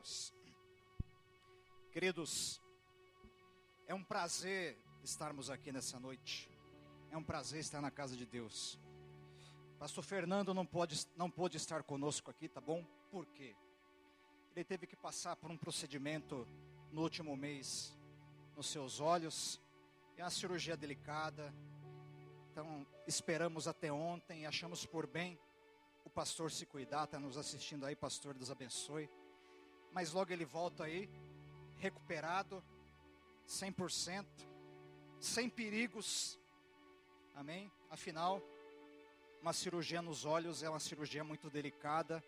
Deus. Queridos, é um prazer estarmos aqui nessa noite. É um prazer estar na casa de Deus. Pastor Fernando não pode, não pôde estar conosco aqui, tá bom? Por quê? Ele teve que passar por um procedimento no último mês nos seus olhos. É uma cirurgia delicada. Então, esperamos até ontem e achamos por bem o pastor se cuidar, está nos assistindo aí, pastor, Deus abençoe. Mas logo ele volta aí, recuperado, 100%, sem perigos, amém? Afinal, uma cirurgia nos olhos é uma cirurgia muito delicada.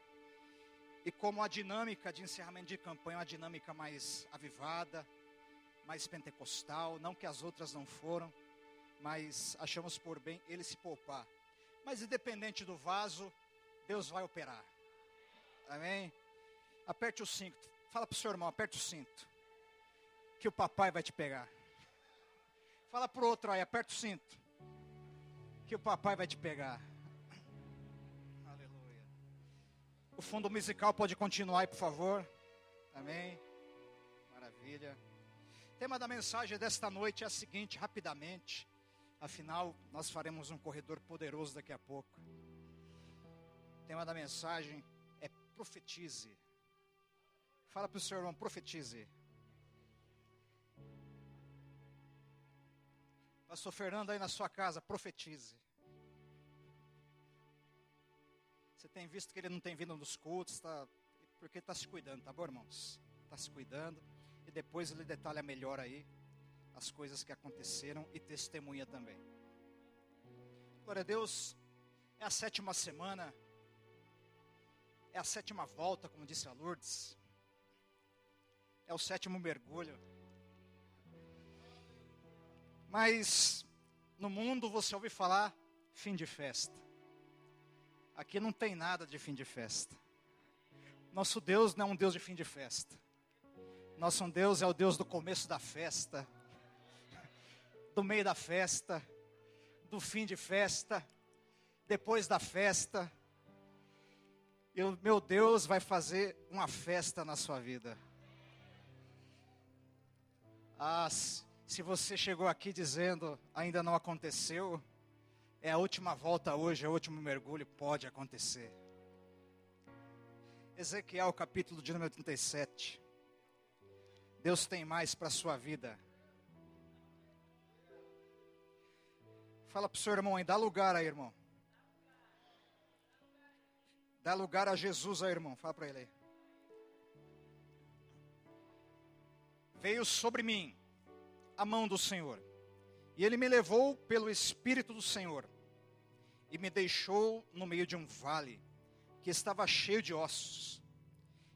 E como a dinâmica de encerramento de campanha é uma dinâmica mais avivada, mais pentecostal, não que as outras não foram, mas achamos por bem ele se poupar. Mas independente do vaso, Deus vai operar. Amém? Aperte o cinto. Fala para o seu irmão, aperte o cinto. Que o papai vai te pegar. Fala para o outro aí, aperte o cinto. Que o papai vai te pegar. Aleluia. O fundo musical pode continuar aí, por favor. Amém. Maravilha. O tema da mensagem desta noite é a seguinte, rapidamente. Afinal, nós faremos um corredor poderoso daqui a pouco. O tema da mensagem é profetize. Fala para o seu irmão, profetize. Pastor Fernando aí na sua casa, profetize. Você tem visto que ele não tem vindo nos cultos, tá, porque está se cuidando, tá bom, irmãos? Está se cuidando. E depois ele detalha melhor aí as coisas que aconteceram e testemunha também. Glória a Deus, é a sétima semana é a sétima volta, como disse a Lourdes. É o sétimo mergulho. Mas no mundo você ouve falar fim de festa. Aqui não tem nada de fim de festa. Nosso Deus não é um Deus de fim de festa. Nosso Deus é o Deus do começo da festa, do meio da festa, do fim de festa, depois da festa e o meu Deus vai fazer uma festa na sua vida. Ah, se você chegou aqui dizendo ainda não aconteceu, é a última volta hoje, é o último mergulho, pode acontecer. Ezequiel capítulo de número 37. Deus tem mais para a sua vida. Fala para o seu irmão aí, dá lugar aí, irmão. Dá lugar a Jesus aí, irmão. Fala para ele aí. Veio sobre mim a mão do Senhor, e ele me levou pelo Espírito do Senhor, e me deixou no meio de um vale que estava cheio de ossos,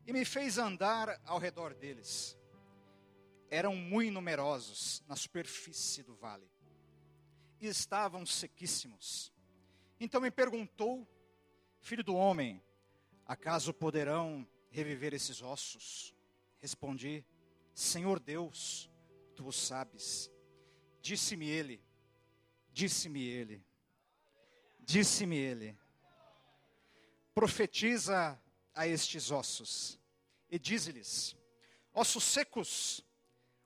e me fez andar ao redor deles. Eram muito numerosos na superfície do vale, e estavam sequíssimos. Então me perguntou Filho do homem, acaso poderão reviver esses ossos? Respondi: Senhor Deus, tu o sabes. Disse-me ele, disse-me ele, disse-me ele: Profetiza a estes ossos e dize-lhes: Ossos secos,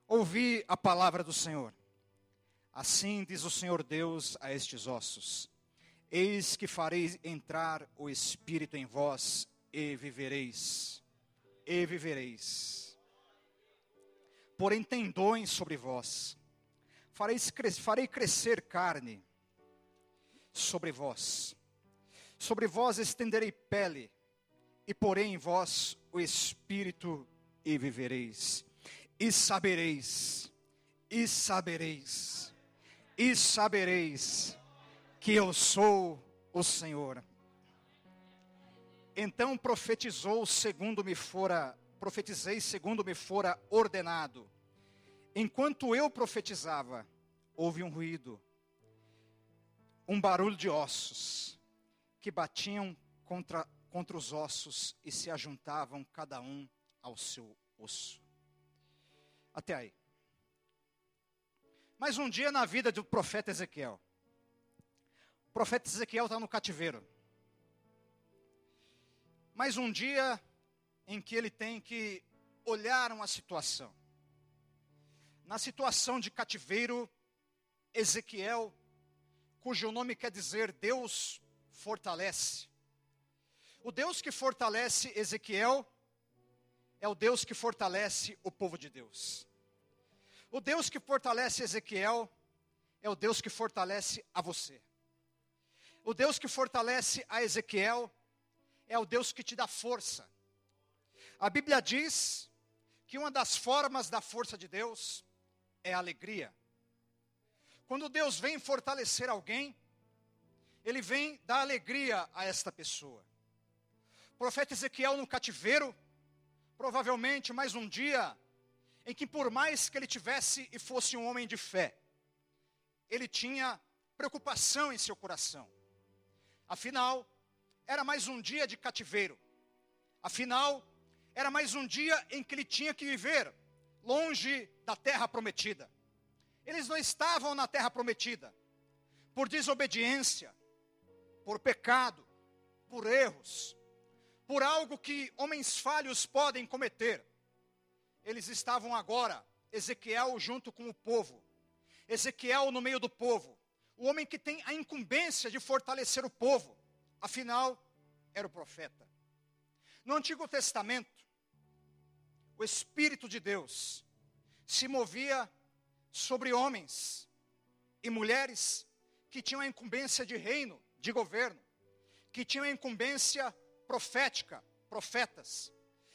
ouvi a palavra do Senhor. Assim diz o Senhor Deus a estes ossos: Eis que farei entrar o Espírito em vós e vivereis. E vivereis. Porém, tendões sobre vós. Farei, crescer carne sobre vós. Sobre vós estenderei pele, e porei em vós o Espírito e vivereis. E sabereis, e sabereis, e sabereis que eu sou o Senhor. Então profetizou segundo me fora, profetizei segundo me fora ordenado. Enquanto eu profetizava, houve um ruído, um barulho de ossos que batiam contra, contra os ossos e se ajuntavam cada um ao seu osso. Até aí. Mas um dia na vida do profeta Ezequiel, o profeta Ezequiel está no cativeiro. Mas um dia em que ele tem que olharam a situação. Na situação de cativeiro, Ezequiel, cujo nome quer dizer Deus fortalece. O Deus que fortalece Ezequiel é o Deus que fortalece o povo de Deus. O Deus que fortalece Ezequiel é o Deus que fortalece a você. O Deus que fortalece a Ezequiel é o Deus que te dá força. A Bíblia diz que uma das formas da força de Deus é alegria. Quando Deus vem fortalecer alguém, Ele vem dar alegria a esta pessoa. O profeta Ezequiel no cativeiro, provavelmente mais um dia em que, por mais que ele tivesse e fosse um homem de fé, ele tinha preocupação em seu coração. Afinal, era mais um dia de cativeiro. Afinal, era mais um dia em que ele tinha que viver longe da terra prometida. Eles não estavam na terra prometida por desobediência, por pecado, por erros, por algo que homens falhos podem cometer. Eles estavam agora, Ezequiel junto com o povo, Ezequiel no meio do povo, o homem que tem a incumbência de fortalecer o povo, afinal, era o profeta. No Antigo Testamento, o Espírito de Deus se movia sobre homens e mulheres que tinham a incumbência de reino, de governo, que tinham a incumbência profética, profetas,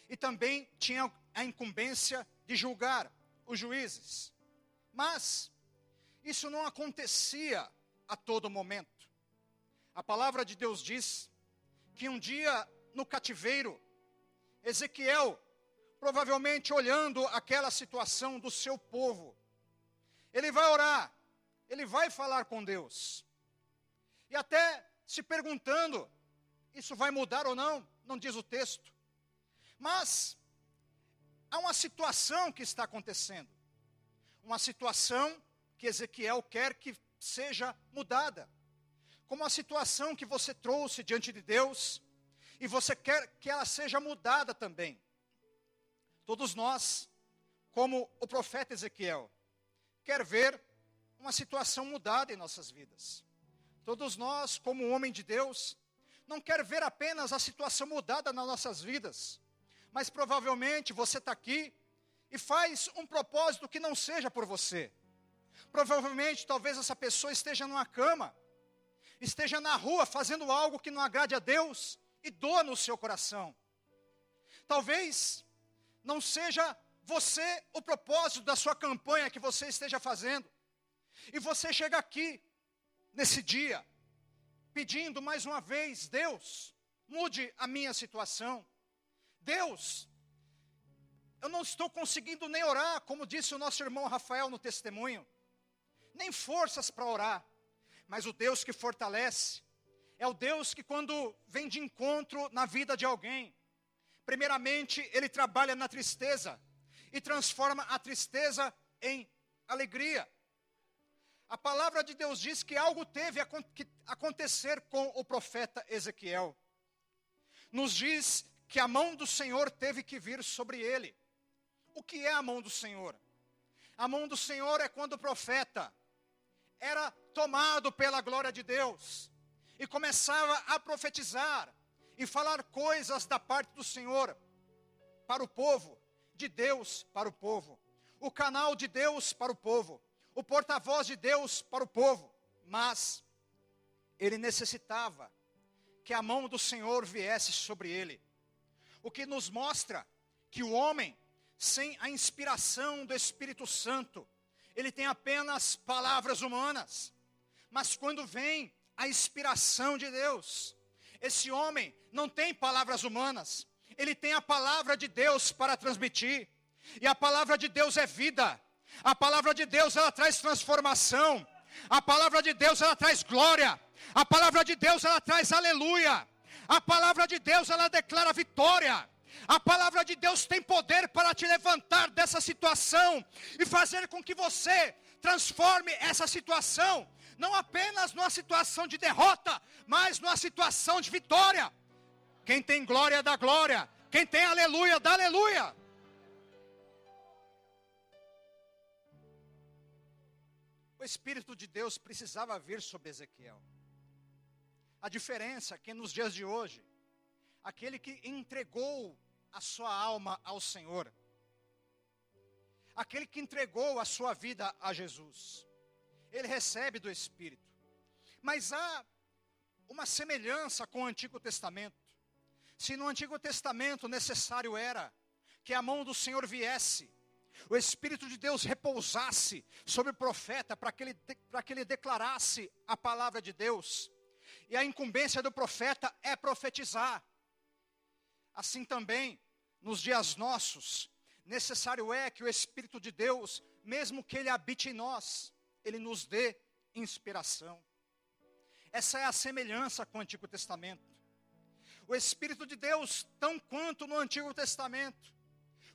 e também tinham a incumbência de julgar os juízes. Mas isso não acontecia a todo momento. A palavra de Deus diz que um dia no cativeiro, Ezequiel, provavelmente olhando aquela situação do seu povo, ele vai orar, ele vai falar com Deus. E até se perguntando: isso vai mudar ou não? Não diz o texto. Mas há uma situação que está acontecendo. Uma situação que Ezequiel quer que seja mudada. Como a situação que você trouxe diante de Deus e você quer que ela seja mudada também. Todos nós, como o profeta Ezequiel, quer ver uma situação mudada em nossas vidas. Todos nós, como homem de Deus, não quer ver apenas a situação mudada nas nossas vidas, mas provavelmente você está aqui e faz um propósito que não seja por você. Provavelmente, talvez essa pessoa esteja numa cama, esteja na rua fazendo algo que não agrade a Deus e doa no seu coração. Talvez não seja você o propósito da sua campanha que você esteja fazendo. E você chega aqui, nesse dia, pedindo mais uma vez: Deus, mude a minha situação. Deus, eu não estou conseguindo nem orar, como disse o nosso irmão Rafael no testemunho, nem forças para orar, mas o Deus que fortalece, é o Deus que, quando vem de encontro na vida de alguém, primeiramente, ele trabalha na tristeza, e transforma a tristeza em alegria. A palavra de Deus diz que algo teve que acontecer com o profeta Ezequiel. Nos diz que a mão do Senhor teve que vir sobre ele. O que é a mão do Senhor? A mão do Senhor é quando o profeta era tomado pela glória de Deus e começava a profetizar e falar coisas da parte do Senhor para o povo de Deus para o povo, o canal de Deus para o povo, o porta-voz de Deus para o povo, mas ele necessitava que a mão do Senhor viesse sobre ele. O que nos mostra que o homem, sem a inspiração do Espírito Santo, ele tem apenas palavras humanas, mas quando vem a inspiração de Deus, esse homem não tem palavras humanas, ele tem a palavra de Deus para transmitir. E a palavra de Deus é vida. A palavra de Deus ela traz transformação. A palavra de Deus ela traz glória. A palavra de Deus ela traz aleluia. A palavra de Deus ela declara vitória. A palavra de Deus tem poder para te levantar dessa situação e fazer com que você transforme essa situação não apenas numa situação de derrota, mas numa situação de vitória. Quem tem glória, dá glória. Quem tem aleluia, dá aleluia. O Espírito de Deus precisava vir sobre Ezequiel. A diferença é que nos dias de hoje, aquele que entregou a sua alma ao Senhor, aquele que entregou a sua vida a Jesus, ele recebe do Espírito. Mas há uma semelhança com o Antigo Testamento. Se no Antigo Testamento necessário era que a mão do Senhor viesse, o Espírito de Deus repousasse sobre o profeta para que, ele, para que ele declarasse a palavra de Deus, e a incumbência do profeta é profetizar. Assim também, nos dias nossos, necessário é que o Espírito de Deus, mesmo que ele habite em nós, ele nos dê inspiração. Essa é a semelhança com o Antigo Testamento. O Espírito de Deus, tão quanto no Antigo Testamento,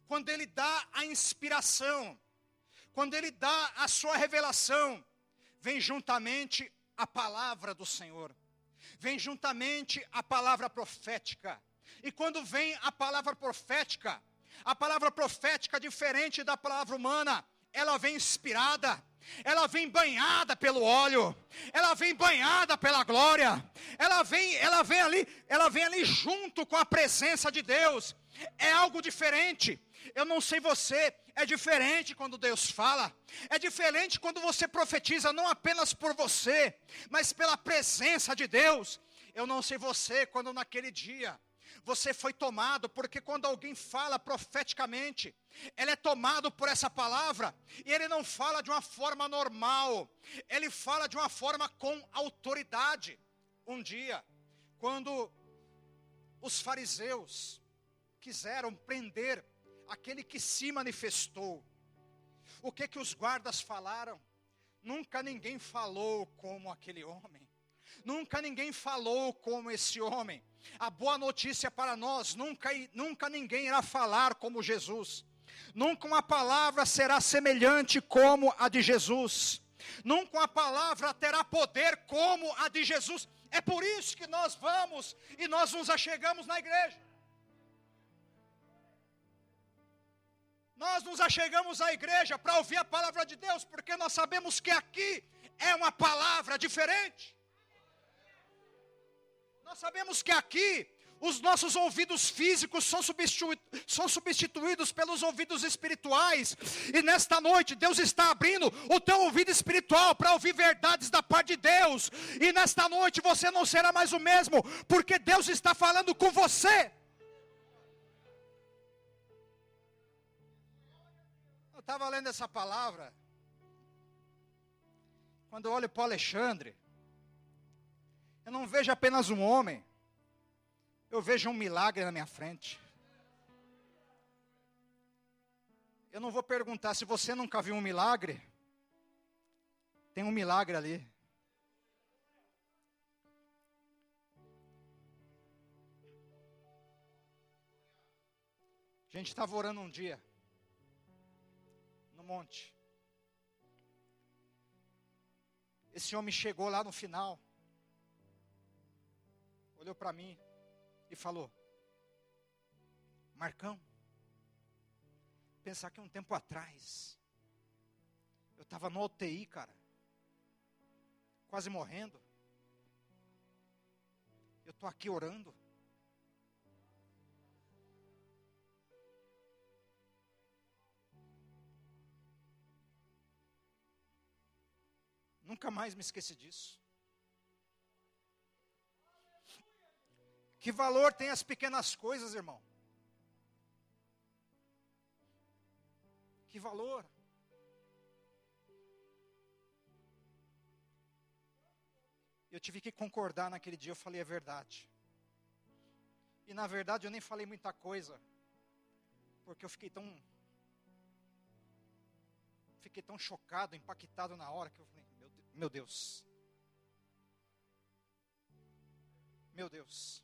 quando ele dá a inspiração, quando ele dá a sua revelação, vem juntamente a palavra do Senhor, vem juntamente a palavra profética. E quando vem a palavra profética, a palavra profética, diferente da palavra humana, ela vem inspirada, ela vem banhada pelo óleo, ela vem banhada pela glória, ela vem, ela vem ali, ela vem ali junto com a presença de Deus. É algo diferente. Eu não sei você, é diferente quando Deus fala, é diferente quando você profetiza, não apenas por você, mas pela presença de Deus. Eu não sei você, quando naquele dia você foi tomado, porque quando alguém fala profeticamente, ele é tomado por essa palavra, e ele não fala de uma forma normal, ele fala de uma forma com autoridade. Um dia, quando os fariseus quiseram prender aquele que se manifestou, o que que os guardas falaram? Nunca ninguém falou como aquele homem. Nunca ninguém falou como esse homem. A boa notícia para nós: nunca, nunca ninguém irá falar como Jesus. Nunca uma palavra será semelhante como a de Jesus. Nunca uma palavra terá poder como a de Jesus. É por isso que nós vamos e nós nos achegamos na igreja. Nós nos achegamos à igreja para ouvir a palavra de Deus, porque nós sabemos que aqui é uma palavra diferente. Nós sabemos que aqui os nossos ouvidos físicos são, substitu são substituídos pelos ouvidos espirituais. E nesta noite, Deus está abrindo o teu ouvido espiritual para ouvir verdades da parte de Deus. E nesta noite você não será mais o mesmo, porque Deus está falando com você. Eu estava lendo essa palavra. Quando eu olho para o Alexandre, não vejo apenas um homem, eu vejo um milagre na minha frente. Eu não vou perguntar se você nunca viu um milagre. Tem um milagre ali. A gente estava orando um dia, no monte. Esse homem chegou lá no final olhou para mim e falou: Marcão, pensar que um tempo atrás, eu estava no UTI, cara, quase morrendo. Eu estou aqui orando. Nunca mais me esqueci disso. Que valor tem as pequenas coisas, irmão? Que valor? Eu tive que concordar naquele dia, eu falei a verdade. E na verdade eu nem falei muita coisa, porque eu fiquei tão fiquei tão chocado, impactado na hora que eu falei, meu, meu Deus. Meu Deus.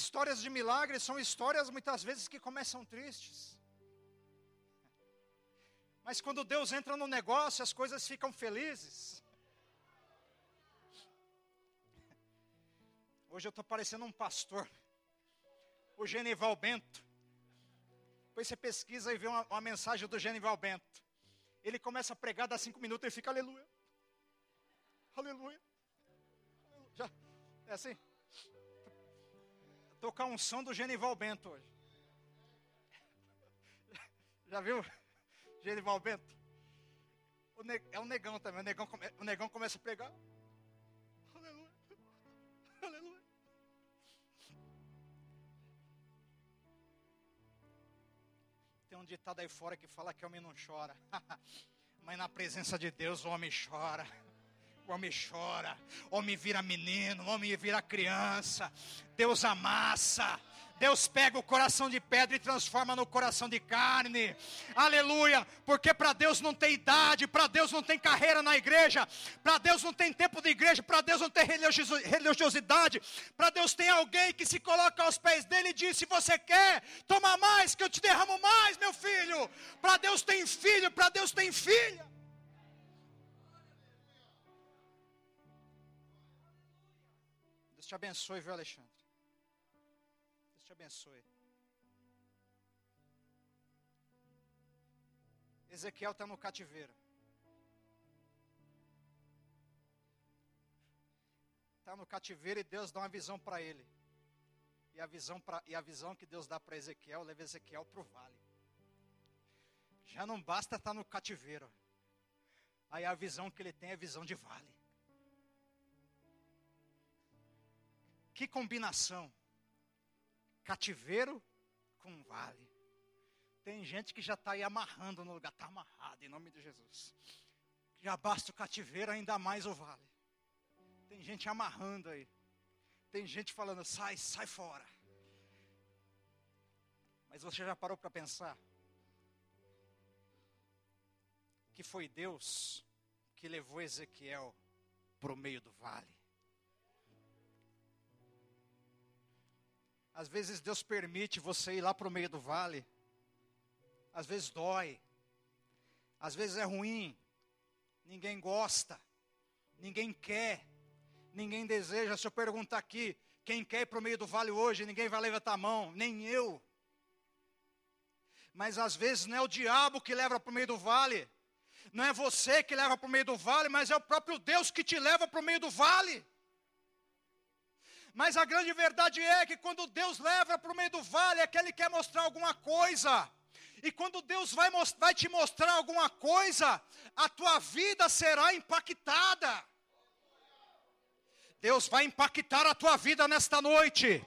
Histórias de milagres são histórias muitas vezes que começam tristes. Mas quando Deus entra no negócio, as coisas ficam felizes. Hoje eu estou parecendo um pastor. o Genival Bento. Depois você pesquisa e vê uma, uma mensagem do Genival Bento. Ele começa a pregar, dá cinco minutos e fica aleluia. Aleluia. Já, é assim. Tocar um som do Genival Bento hoje. Já viu? Genival Bento? é um negão também. O negão, o negão começa a pregar. Aleluia. Aleluia. Tem um ditado aí fora que fala que homem não chora. Mas na presença de Deus o homem chora o homem chora, homem vira menino, homem vira criança, Deus amassa, Deus pega o coração de pedra e transforma no coração de carne. Aleluia! Porque para Deus não tem idade, para Deus não tem carreira na igreja, para Deus não tem tempo de igreja, para Deus não tem religiosidade, para Deus tem alguém que se coloca aos pés dele e diz: se você quer, toma mais, que eu te derramo mais, meu filho. Para Deus tem filho, para Deus tem filha. Te abençoe, viu, Alexandre? te abençoe. Ezequiel está no cativeiro. Está no cativeiro e Deus dá uma visão para ele. E a visão, pra, e a visão que Deus dá para Ezequiel leva Ezequiel para o vale. Já não basta estar tá no cativeiro. Aí a visão que ele tem é visão de vale. Que combinação cativeiro com vale. Tem gente que já está aí amarrando no lugar, está amarrado em nome de Jesus. Já basta o cativeiro, ainda mais o vale. Tem gente amarrando aí. Tem gente falando, sai, sai fora. Mas você já parou para pensar? Que foi Deus que levou Ezequiel para o meio do vale. Às vezes Deus permite você ir lá para o meio do vale. Às vezes dói. Às vezes é ruim. Ninguém gosta. Ninguém quer. Ninguém deseja. Se eu perguntar aqui, quem quer ir para o meio do vale hoje, ninguém vai levantar a mão, nem eu. Mas às vezes não é o diabo que leva para o meio do vale. Não é você que leva para o meio do vale, mas é o próprio Deus que te leva para o meio do vale. Mas a grande verdade é que quando Deus leva para o meio do vale, é que Ele quer mostrar alguma coisa. E quando Deus vai, vai te mostrar alguma coisa, a tua vida será impactada. Deus vai impactar a tua vida nesta noite.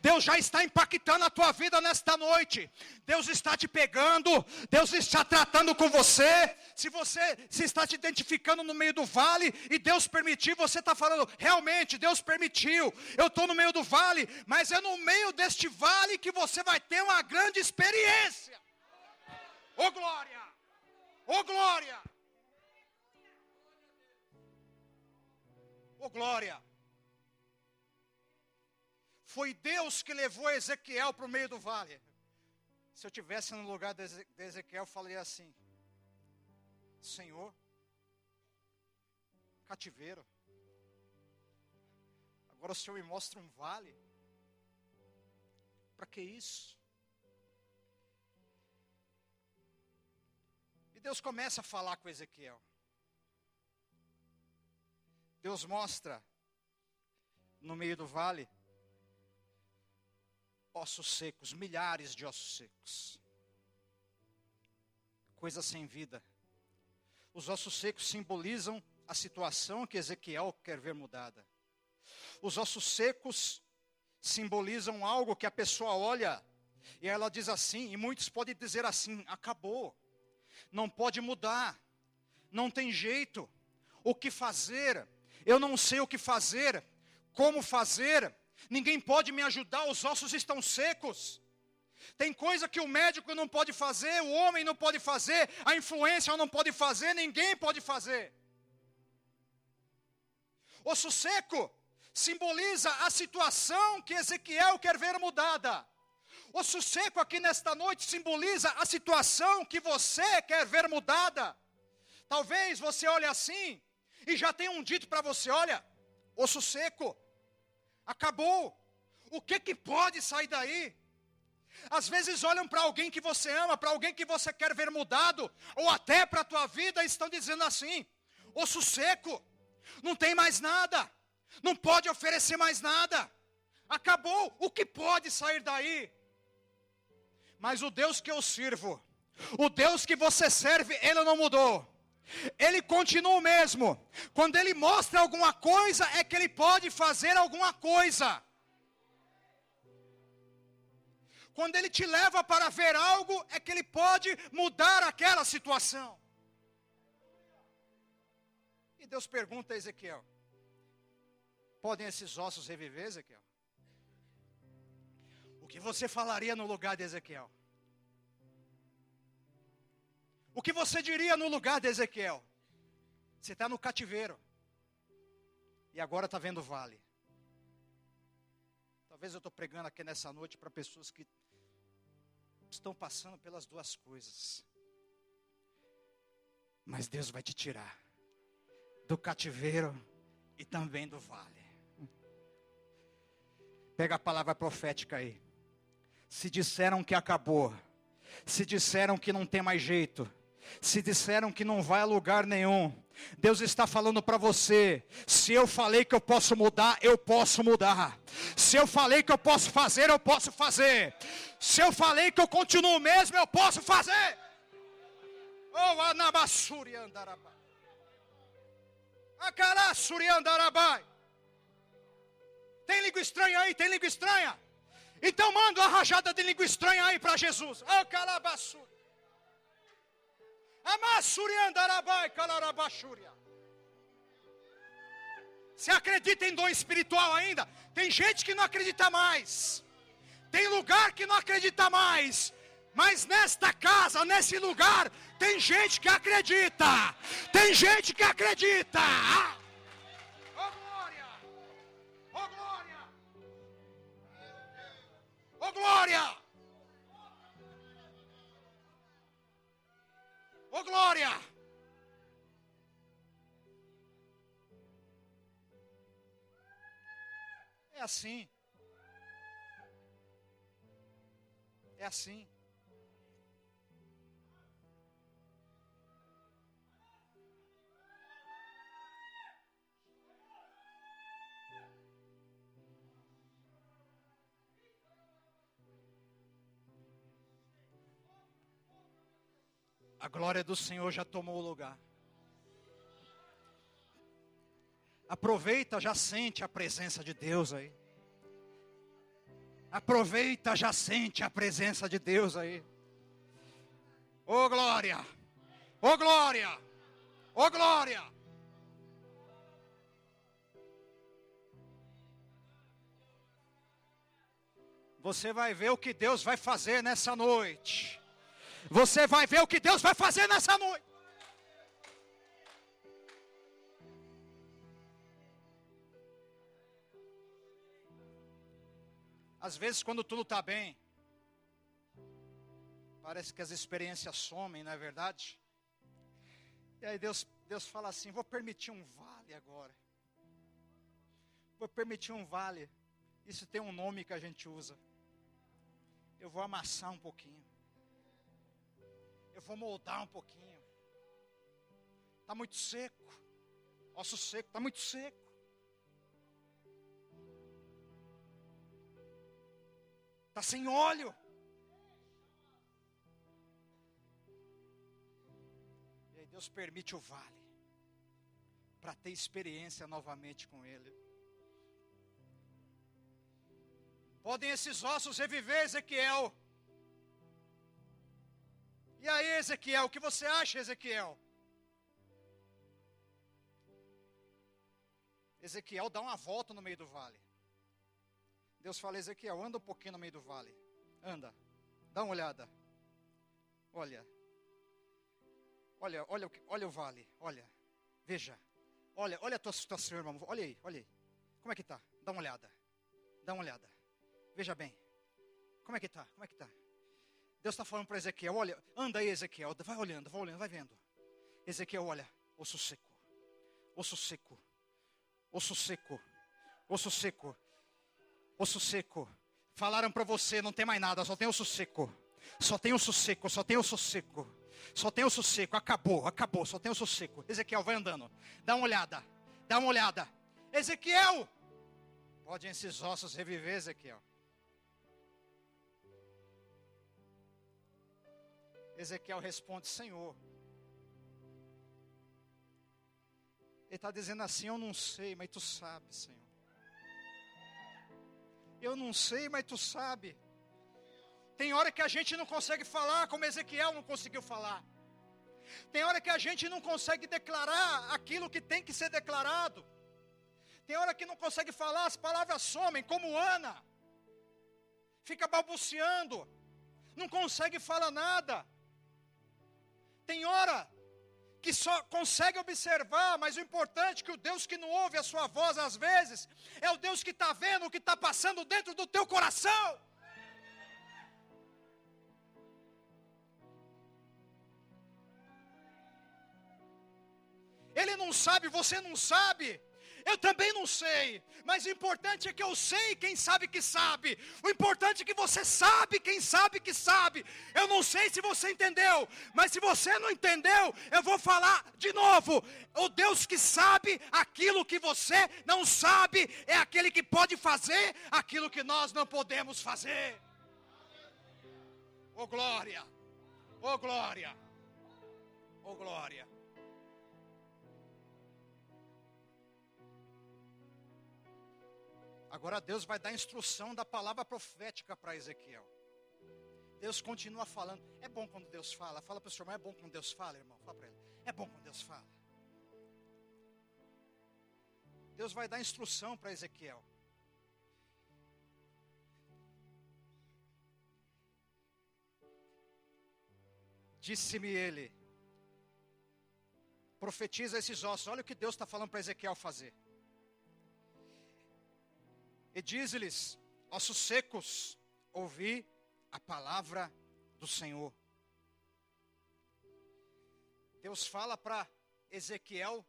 Deus já está impactando a tua vida nesta noite. Deus está te pegando, Deus está tratando com você. Se você se está te identificando no meio do vale e Deus permitiu, você está falando, realmente, Deus permitiu. Eu estou no meio do vale, mas é no meio deste vale que você vai ter uma grande experiência. Ô oh, glória! Ô oh, glória! Ô oh, glória! Foi Deus que levou Ezequiel para o meio do vale. Se eu tivesse no lugar de Ezequiel, eu falaria assim: Senhor, cativeiro. Agora o Senhor me mostra um vale. Para que isso? E Deus começa a falar com Ezequiel. Deus mostra no meio do vale ossos secos, milhares de ossos secos. Coisa sem vida. Os ossos secos simbolizam a situação que Ezequiel quer ver mudada. Os ossos secos simbolizam algo que a pessoa olha e ela diz assim, e muitos podem dizer assim: acabou, não pode mudar, não tem jeito, o que fazer? Eu não sei o que fazer, como fazer, Ninguém pode me ajudar, os ossos estão secos. Tem coisa que o médico não pode fazer, o homem não pode fazer, a influência não pode fazer, ninguém pode fazer. Osso seco simboliza a situação que Ezequiel quer ver mudada. Osso seco aqui nesta noite simboliza a situação que você quer ver mudada. Talvez você olhe assim e já tenha um dito para você: olha, osso seco, Acabou. O que que pode sair daí? Às vezes olham para alguém que você ama, para alguém que você quer ver mudado, ou até para a tua vida, e estão dizendo assim: osso seco, não tem mais nada, não pode oferecer mais nada, acabou, o que pode sair daí? Mas o Deus que eu sirvo, o Deus que você serve, ele não mudou. Ele continua o mesmo. Quando ele mostra alguma coisa, é que ele pode fazer alguma coisa. Quando ele te leva para ver algo, é que ele pode mudar aquela situação. E Deus pergunta a Ezequiel: Podem esses ossos reviver, Ezequiel? O que você falaria no lugar de Ezequiel? O que você diria no lugar de Ezequiel? Você está no cativeiro. E agora está vendo o vale. Talvez eu estou pregando aqui nessa noite para pessoas que estão passando pelas duas coisas. Mas Deus vai te tirar do cativeiro e também do vale. Pega a palavra profética aí. Se disseram que acabou, se disseram que não tem mais jeito, se disseram que não vai a lugar nenhum, Deus está falando para você: se eu falei que eu posso mudar, eu posso mudar. Se eu falei que eu posso fazer, eu posso fazer. Se eu falei que eu continuo mesmo, eu posso fazer. Oh, anabassuri andarabai. Acarassuri andarabai. Tem língua estranha aí? Tem língua estranha? Então manda uma rajada de língua estranha aí para Jesus. Calabassuri. Você acredita em dom espiritual ainda? Tem gente que não acredita mais. Tem lugar que não acredita mais. Mas nesta casa, nesse lugar, tem gente que acredita. Tem gente que acredita. Oh glória! Oh glória! Oh glória! Glória! É assim. É assim. Glória do Senhor já tomou o lugar. Aproveita, já sente a presença de Deus aí. Aproveita, já sente a presença de Deus aí. Ô oh, glória! Ô oh, glória! Ô oh, glória! Você vai ver o que Deus vai fazer nessa noite. Você vai ver o que Deus vai fazer nessa noite. Às vezes, quando tudo está bem, parece que as experiências somem, não é verdade? E aí Deus, Deus fala assim: vou permitir um vale agora. Vou permitir um vale. Isso tem um nome que a gente usa. Eu vou amassar um pouquinho eu vou moldar um pouquinho. Está muito seco. Osso seco, está muito seco. Está sem óleo. E aí Deus permite o vale. Para ter experiência novamente com Ele. Podem esses ossos reviver, Ezequiel. E aí, Ezequiel, o que você acha, Ezequiel? Ezequiel dá uma volta no meio do vale. Deus fala, Ezequiel, anda um pouquinho no meio do vale. Anda, dá uma olhada. Olha, olha, olha, olha o vale, olha, veja. Olha, olha a tua situação, irmão. Olha aí, olha aí. Como é que está? Dá uma olhada. Dá uma olhada. Veja bem. Como é que está? Como é que está? Deus está falando para Ezequiel: olha, anda aí, Ezequiel, vai olhando, vai olhando, vai vendo. Ezequiel, olha, osso seco, osso seco, osso seco, osso seco, osso seco. Falaram para você, não tem mais nada, só tem o sossego. Só tem o sossego, só tem o sossego. Só tem o sossego, acabou, acabou, só tem o sossego. Ezequiel, vai andando. Dá uma olhada, dá uma olhada. Ezequiel, pode esses ossos reviver, Ezequiel. Ezequiel responde: Senhor. Ele está dizendo assim: Eu não sei, mas tu sabe, Senhor. Eu não sei, mas tu sabe. Tem hora que a gente não consegue falar como Ezequiel não conseguiu falar. Tem hora que a gente não consegue declarar aquilo que tem que ser declarado. Tem hora que não consegue falar, as palavras somem, como Ana. Fica balbuciando, não consegue falar nada. Tem hora que só consegue observar, mas o importante é que o Deus que não ouve a sua voz às vezes, é o Deus que está vendo o que está passando dentro do teu coração. Ele não sabe, você não sabe. Eu também não sei, mas o importante é que eu sei quem sabe que sabe. O importante é que você sabe quem sabe que sabe. Eu não sei se você entendeu, mas se você não entendeu, eu vou falar de novo. O Deus que sabe aquilo que você não sabe é aquele que pode fazer aquilo que nós não podemos fazer. Oh glória! Oh glória! Oh glória! Agora Deus vai dar instrução da palavra profética para Ezequiel. Deus continua falando. É bom quando Deus fala. Fala para o seu irmão, é bom quando Deus fala, irmão. Fala para ele. É bom quando Deus fala. Deus vai dar instrução para Ezequiel. Disse-me ele: profetiza esses ossos. Olha o que Deus está falando para Ezequiel fazer. E diz-lhes: ossos secos, ouvi a palavra do Senhor. Deus fala para Ezequiel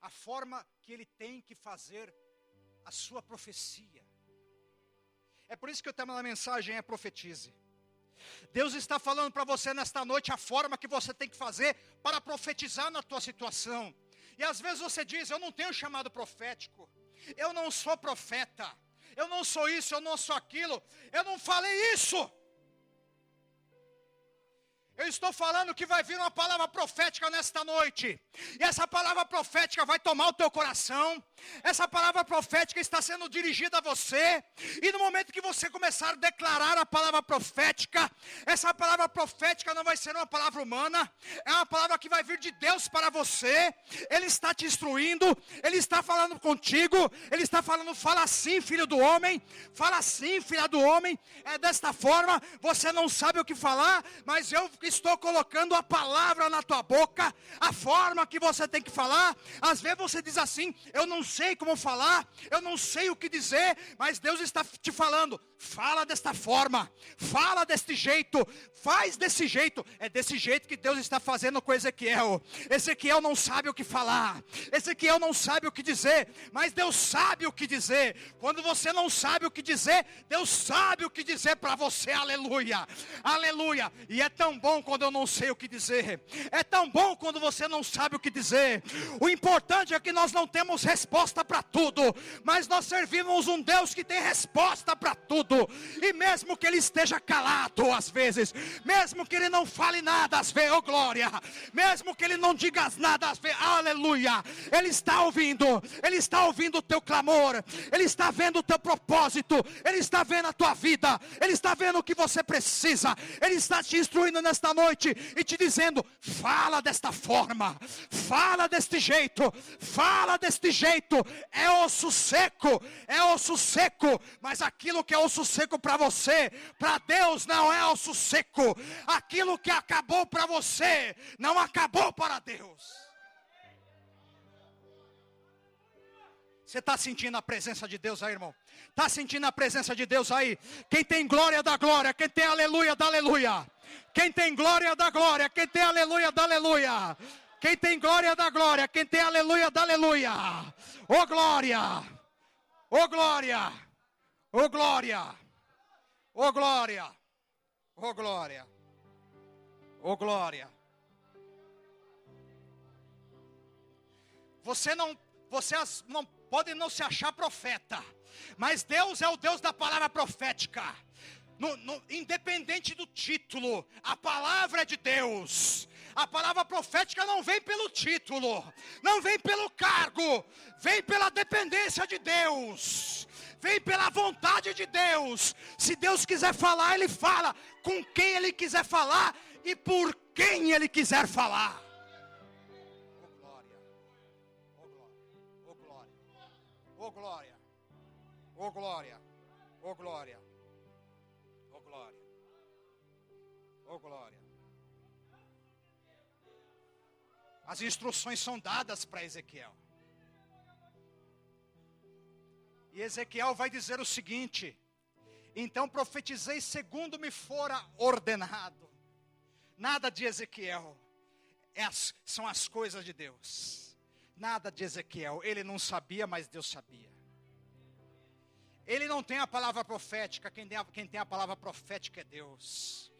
a forma que ele tem que fazer a sua profecia. É por isso que o tema da mensagem é profetize. Deus está falando para você nesta noite a forma que você tem que fazer para profetizar na tua situação. E às vezes você diz: Eu não tenho chamado profético, eu não sou profeta eu não sou isso, eu não sou aquilo, eu não falei isso. Eu estou falando que vai vir uma palavra profética nesta noite. E essa palavra profética vai tomar o teu coração. Essa palavra profética está sendo dirigida a você. E no momento que você começar a declarar a palavra profética, essa palavra profética não vai ser uma palavra humana, é uma palavra que vai vir de Deus para você. Ele está te instruindo, ele está falando contigo, ele está falando, fala assim, filho do homem, fala assim, filha do homem. É desta forma, você não sabe o que falar, mas eu estou colocando a palavra na tua boca, a forma que você tem que falar. Às vezes você diz assim: Eu não sei como falar, eu não sei o que dizer, mas Deus está te falando: fala desta forma, fala deste jeito, faz desse jeito. É desse jeito que Deus está fazendo com Ezequiel. Ezequiel não sabe o que falar, Ezequiel não sabe o que dizer, mas Deus sabe o que dizer. Quando você não sabe o que dizer, Deus sabe o que dizer para você, aleluia, aleluia. E é tão bom quando eu não sei o que dizer. É tão bom quando você não sabe o que dizer. O importante é que nós não temos resposta para tudo, mas nós servimos um Deus que tem resposta para tudo. E mesmo que ele esteja calado às vezes, mesmo que ele não fale nada às vezes, oh glória, mesmo que ele não diga nada às vezes, aleluia. Ele está ouvindo, ele está ouvindo o teu clamor, ele está vendo o teu propósito, ele está vendo a tua vida, ele está vendo o que você precisa, ele está te instruindo nesta noite e te dizendo: fala desta forma, fala deste jeito, fala deste jeito. É osso seco, é osso seco, mas aquilo que é osso seco para você, para Deus não é osso seco. Aquilo que acabou para você, não acabou para Deus. Você está sentindo a presença de Deus aí, irmão? Está sentindo a presença de Deus aí? Quem tem glória da glória, quem tem aleluia da aleluia. Quem tem glória da glória, quem tem aleluia da aleluia. Quem tem glória da glória, quem tem aleluia da aleluia. Ô oh, glória! Ô oh, glória! Oh, glória! Oh, glória! Oh, glória! Oh, glória! Você não, você não pode não se achar profeta, mas Deus é o Deus da palavra profética. No, no, independente do título, a palavra é de Deus. A palavra profética não vem pelo título, não vem pelo cargo, vem pela dependência de Deus, vem pela vontade de Deus. Se Deus quiser falar, Ele fala com quem Ele quiser falar e por quem Ele quiser falar. Oh glória, oh glória, oh glória, oh glória, oh glória, oh glória, oh glória. As instruções são dadas para Ezequiel. E Ezequiel vai dizer o seguinte: Então profetizei segundo me fora ordenado. Nada de Ezequiel, é as, são as coisas de Deus. Nada de Ezequiel, ele não sabia, mas Deus sabia. Ele não tem a palavra profética, quem tem a, quem tem a palavra profética é Deus.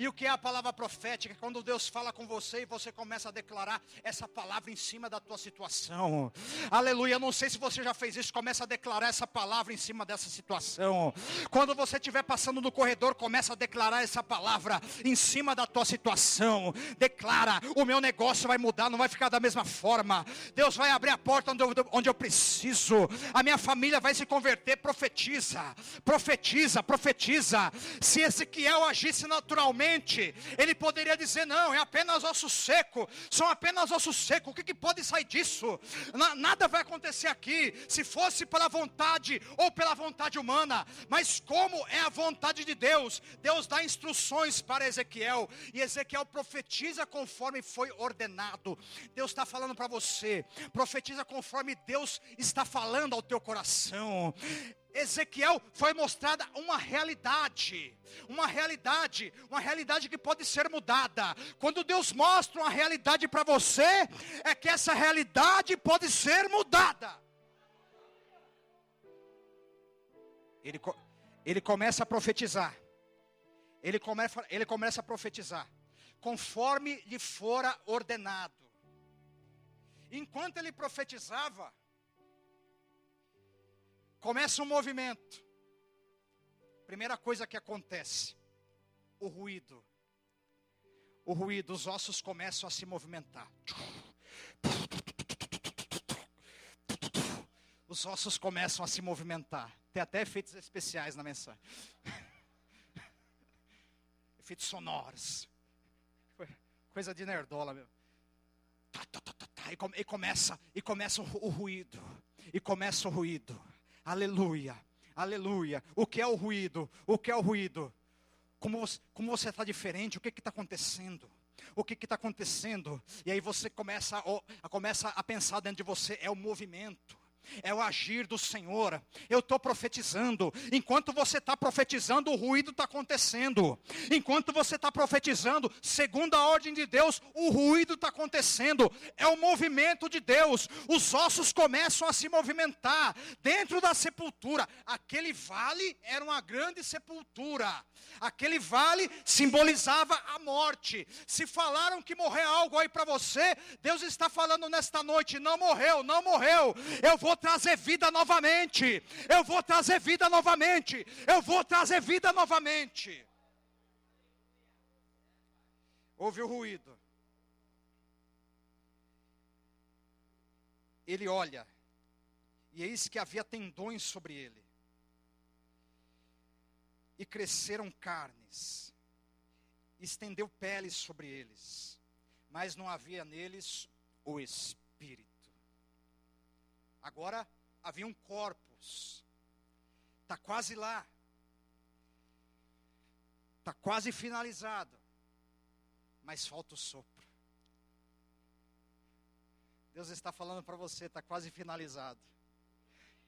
E o que é a palavra profética? Quando Deus fala com você e você começa a declarar essa palavra em cima da tua situação. Aleluia. Não sei se você já fez isso, começa a declarar essa palavra em cima dessa situação. Quando você estiver passando no corredor, começa a declarar essa palavra em cima da tua situação. Declara: o meu negócio vai mudar, não vai ficar da mesma forma. Deus vai abrir a porta onde eu, onde eu preciso. A minha família vai se converter. Profetiza, profetiza, profetiza. Se Ezequiel agisse naturalmente, ele poderia dizer: não, é apenas osso seco, são apenas osso seco, o que, que pode sair disso? nada vai acontecer aqui, se fosse pela vontade ou pela vontade humana, mas como é a vontade de Deus, Deus dá instruções para Ezequiel, e Ezequiel profetiza conforme foi ordenado. Deus está falando para você, profetiza conforme Deus está falando ao teu coração. Ezequiel foi mostrada uma realidade, uma realidade, uma realidade que pode ser mudada. Quando Deus mostra uma realidade para você, é que essa realidade pode ser mudada. Ele, ele começa a profetizar. Ele começa, ele começa a profetizar, conforme lhe fora ordenado. Enquanto ele profetizava, Começa um movimento. Primeira coisa que acontece: o ruído. O ruído, os ossos começam a se movimentar. Os ossos começam a se movimentar. Tem até efeitos especiais na mensagem. efeitos sonoros. Coisa de nerdola, meu. E começa, e começa o ruído. E começa o ruído. Aleluia, aleluia. O que é o ruído? O que é o ruído? Como você, como você está diferente? O que está acontecendo? O que está acontecendo? E aí você começa a, começa a pensar dentro de você, é o movimento é o agir do Senhor. Eu estou profetizando. Enquanto você está profetizando, o ruído está acontecendo. Enquanto você está profetizando, segundo a ordem de Deus, o ruído está acontecendo. É o movimento de Deus. Os ossos começam a se movimentar dentro da sepultura. Aquele vale era uma grande sepultura. Aquele vale simbolizava a morte. Se falaram que morreu algo aí para você, Deus está falando nesta noite: não morreu, não morreu. Eu vou trazer vida novamente. Eu vou trazer vida novamente. Eu vou trazer vida novamente. Houve o ruído. Ele olha, e eis que havia tendões sobre ele, e cresceram carnes, estendeu peles sobre eles, mas não havia neles o Espírito. Agora havia um corpus. Está quase lá. Está quase finalizado. Mas falta o sopro. Deus está falando para você, está quase finalizado.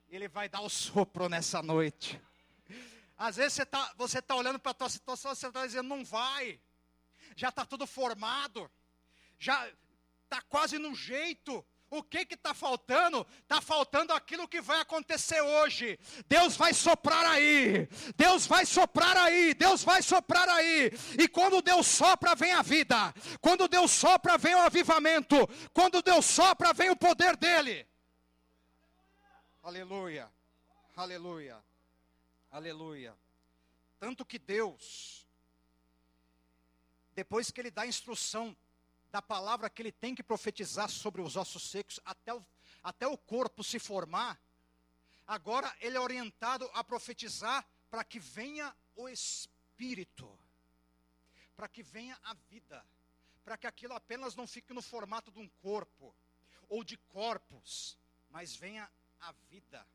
Ele vai dar o sopro nessa noite. Às vezes você está você tá olhando para a tua situação, você está dizendo, não vai. Já está tudo formado. Já está quase no jeito O que que está faltando? Está faltando aquilo que vai acontecer hoje. Deus vai soprar aí. Deus vai soprar aí. Deus vai soprar aí. E quando Deus sopra, vem a vida. Quando Deus sopra, vem o avivamento. Quando Deus sopra, vem o poder dele. Aleluia. Aleluia. Aleluia. Tanto que Deus, depois que Ele dá a instrução da palavra que Ele tem que profetizar sobre os ossos secos, até o, até o corpo se formar, agora Ele é orientado a profetizar para que venha o Espírito, para que venha a vida, para que aquilo apenas não fique no formato de um corpo ou de corpos, mas venha a vida.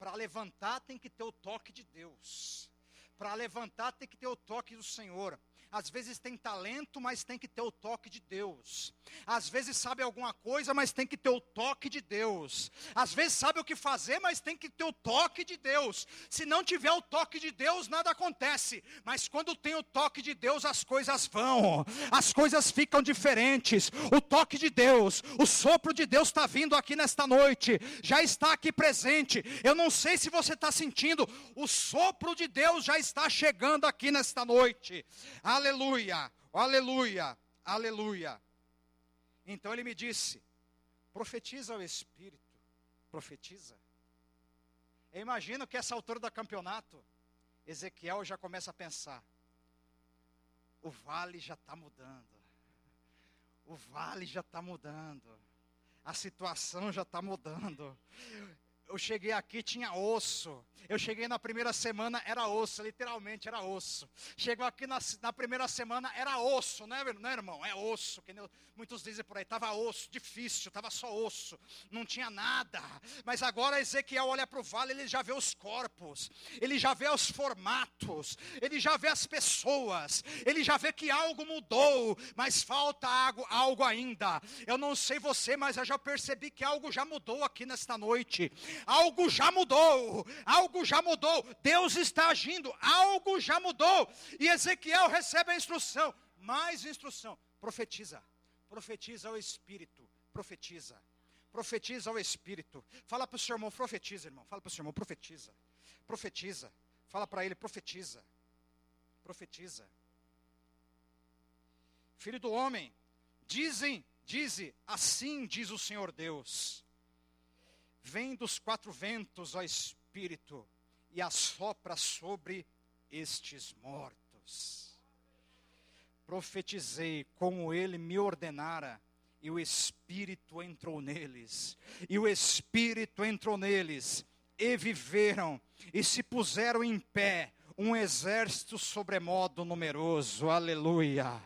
Para levantar tem que ter o toque de Deus. Para levantar tem que ter o toque do Senhor. Às vezes tem talento, mas tem que ter o toque de Deus. Às vezes sabe alguma coisa, mas tem que ter o toque de Deus. Às vezes sabe o que fazer, mas tem que ter o toque de Deus. Se não tiver o toque de Deus, nada acontece. Mas quando tem o toque de Deus, as coisas vão, as coisas ficam diferentes. O toque de Deus, o sopro de Deus está vindo aqui nesta noite, já está aqui presente. Eu não sei se você está sentindo, o sopro de Deus já está chegando aqui nesta noite. Aleluia aleluia, aleluia, aleluia. Então ele me disse: profetiza o Espírito, profetiza. Eu imagino que essa altura do campeonato, Ezequiel já começa a pensar: o vale já está mudando, o vale já está mudando, a situação já está mudando. Eu cheguei aqui, tinha osso. Eu cheguei na primeira semana, era osso, literalmente era osso. Chegou aqui na, na primeira semana, era osso, né, né irmão? É osso, que muitos dizem por aí, estava osso, difícil, estava só osso, não tinha nada. Mas agora Ezequiel olha para o vale, ele já vê os corpos, ele já vê os formatos, ele já vê as pessoas, ele já vê que algo mudou, mas falta algo, algo ainda. Eu não sei você, mas eu já percebi que algo já mudou aqui nesta noite algo já mudou, algo já mudou, Deus está agindo, algo já mudou. E Ezequiel recebe a instrução, mais instrução, profetiza, profetiza ao Espírito, profetiza, profetiza ao Espírito. Fala para o seu irmão, profetiza, irmão, fala para o seu irmão, profetiza, profetiza, fala para ele, profetiza, profetiza. Filho do homem, dizem, dize, assim diz o Senhor Deus Vem dos quatro ventos, ó Espírito, e assopra sobre estes mortos. Profetizei como ele me ordenara, e o Espírito entrou neles, e o Espírito entrou neles, e viveram, e se puseram em pé, um exército sobremodo numeroso, aleluia,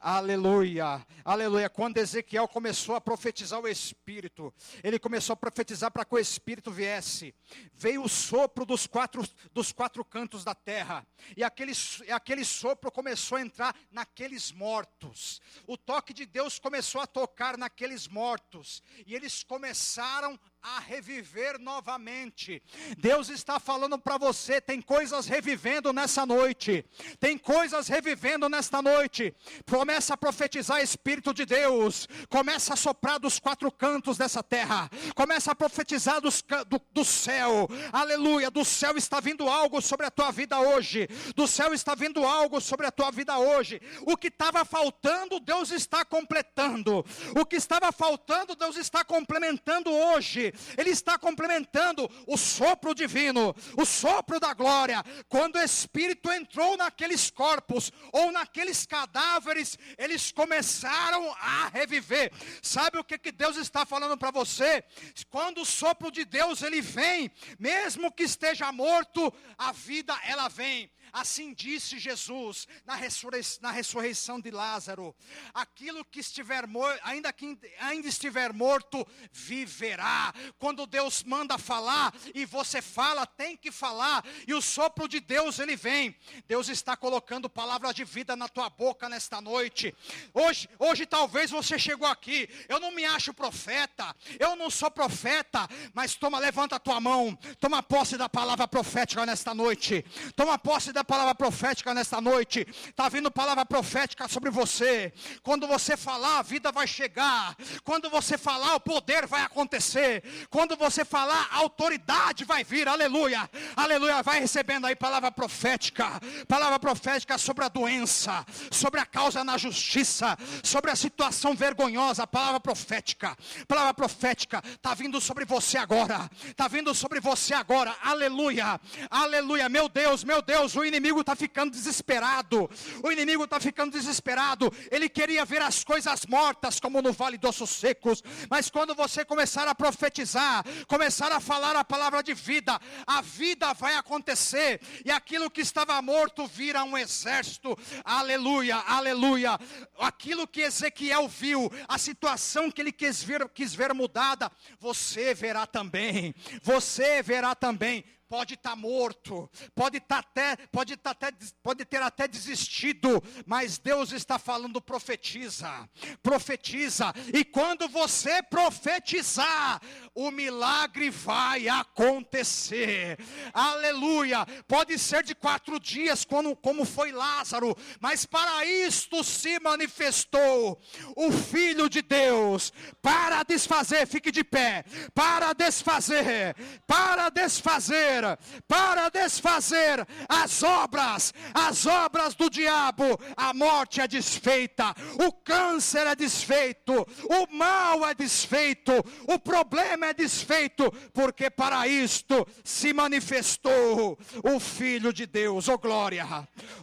aleluia, aleluia. Quando Ezequiel começou a profetizar o Espírito, ele começou a profetizar para que o Espírito viesse. Veio o sopro dos quatro, dos quatro cantos da terra, e aquele, aquele sopro começou a entrar naqueles mortos. O toque de Deus começou a tocar naqueles mortos, e eles começaram a reviver novamente. Deus está falando para você, tem coisas revivendo nessa noite. Tem coisas revivendo nesta noite. Começa a profetizar Espírito de Deus. Começa a soprar dos quatro cantos dessa terra. Começa a profetizar dos, do, do céu. Aleluia. Do céu está vindo algo sobre a tua vida hoje. Do céu está vindo algo sobre a tua vida hoje. O que estava faltando, Deus está completando. O que estava faltando, Deus está complementando hoje. Ele está complementando o sopro divino, o sopro da glória. Quando o Espírito entrou naqueles corpos ou naqueles cadáveres, eles começaram a reviver. Sabe o que, que Deus está falando para você? Quando o sopro de Deus ele vem, mesmo que esteja morto, a vida ela vem. Assim disse Jesus na, ressurreição, na ressurreição de Lázaro: aquilo que estiver morto, ainda que ainda estiver morto, viverá. Quando Deus manda falar e você fala, tem que falar, e o sopro de Deus ele vem. Deus está colocando palavras de vida na tua boca nesta noite. Hoje, hoje talvez você chegou aqui. Eu não me acho profeta, eu não sou profeta, mas toma, levanta a tua mão, toma posse da palavra profética nesta noite. Toma posse da palavra profética nesta noite. Está vindo palavra profética sobre você. Quando você falar, a vida vai chegar. Quando você falar, o poder vai acontecer. Quando você falar, a autoridade vai vir. Aleluia. Aleluia. Vai recebendo aí palavra profética. Palavra profética sobre a doença, sobre a causa na justiça, sobre a situação vergonhosa. Palavra profética. Palavra profética está vindo sobre você agora. Está vindo sobre você agora. Aleluia. Aleluia. Meu Deus, meu Deus, o inimigo está ficando desesperado. O inimigo está ficando desesperado. Ele queria ver as coisas mortas, como no vale dos ossos secos. Mas quando você começar a profetizar, começar a falar a palavra de vida, a vida vai acontecer. E aquilo que estava morto vira um exército. Aleluia, aleluia. Aquilo que Ezequiel viu, a situação que ele quis ver, quis ver mudada, você verá também. Você verá também pode estar tá morto, pode tá até, pode tá até, pode ter até desistido, mas Deus está falando profetiza, profetiza, e quando você profetizar, o milagre vai acontecer. Aleluia! Pode ser de quatro dias, como, como foi Lázaro, mas para isto se manifestou o Filho de Deus para desfazer, fique de pé, para desfazer, para desfazer para desfazer as obras, as obras do diabo. A morte é desfeita, o câncer é desfeito, o mal é desfeito, o problema é desfeito, porque para isto se manifestou o Filho de Deus. Oh glória,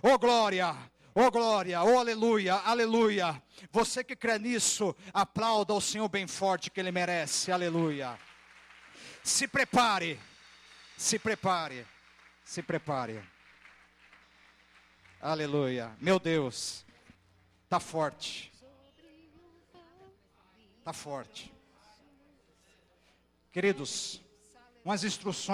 oh glória. Oh glória, oh aleluia, aleluia. Você que crê nisso, aplauda o Senhor bem forte que Ele merece, aleluia. Se prepare. Se prepare, se prepare. Aleluia. Meu Deus, está forte. Está forte. Queridos, umas instruções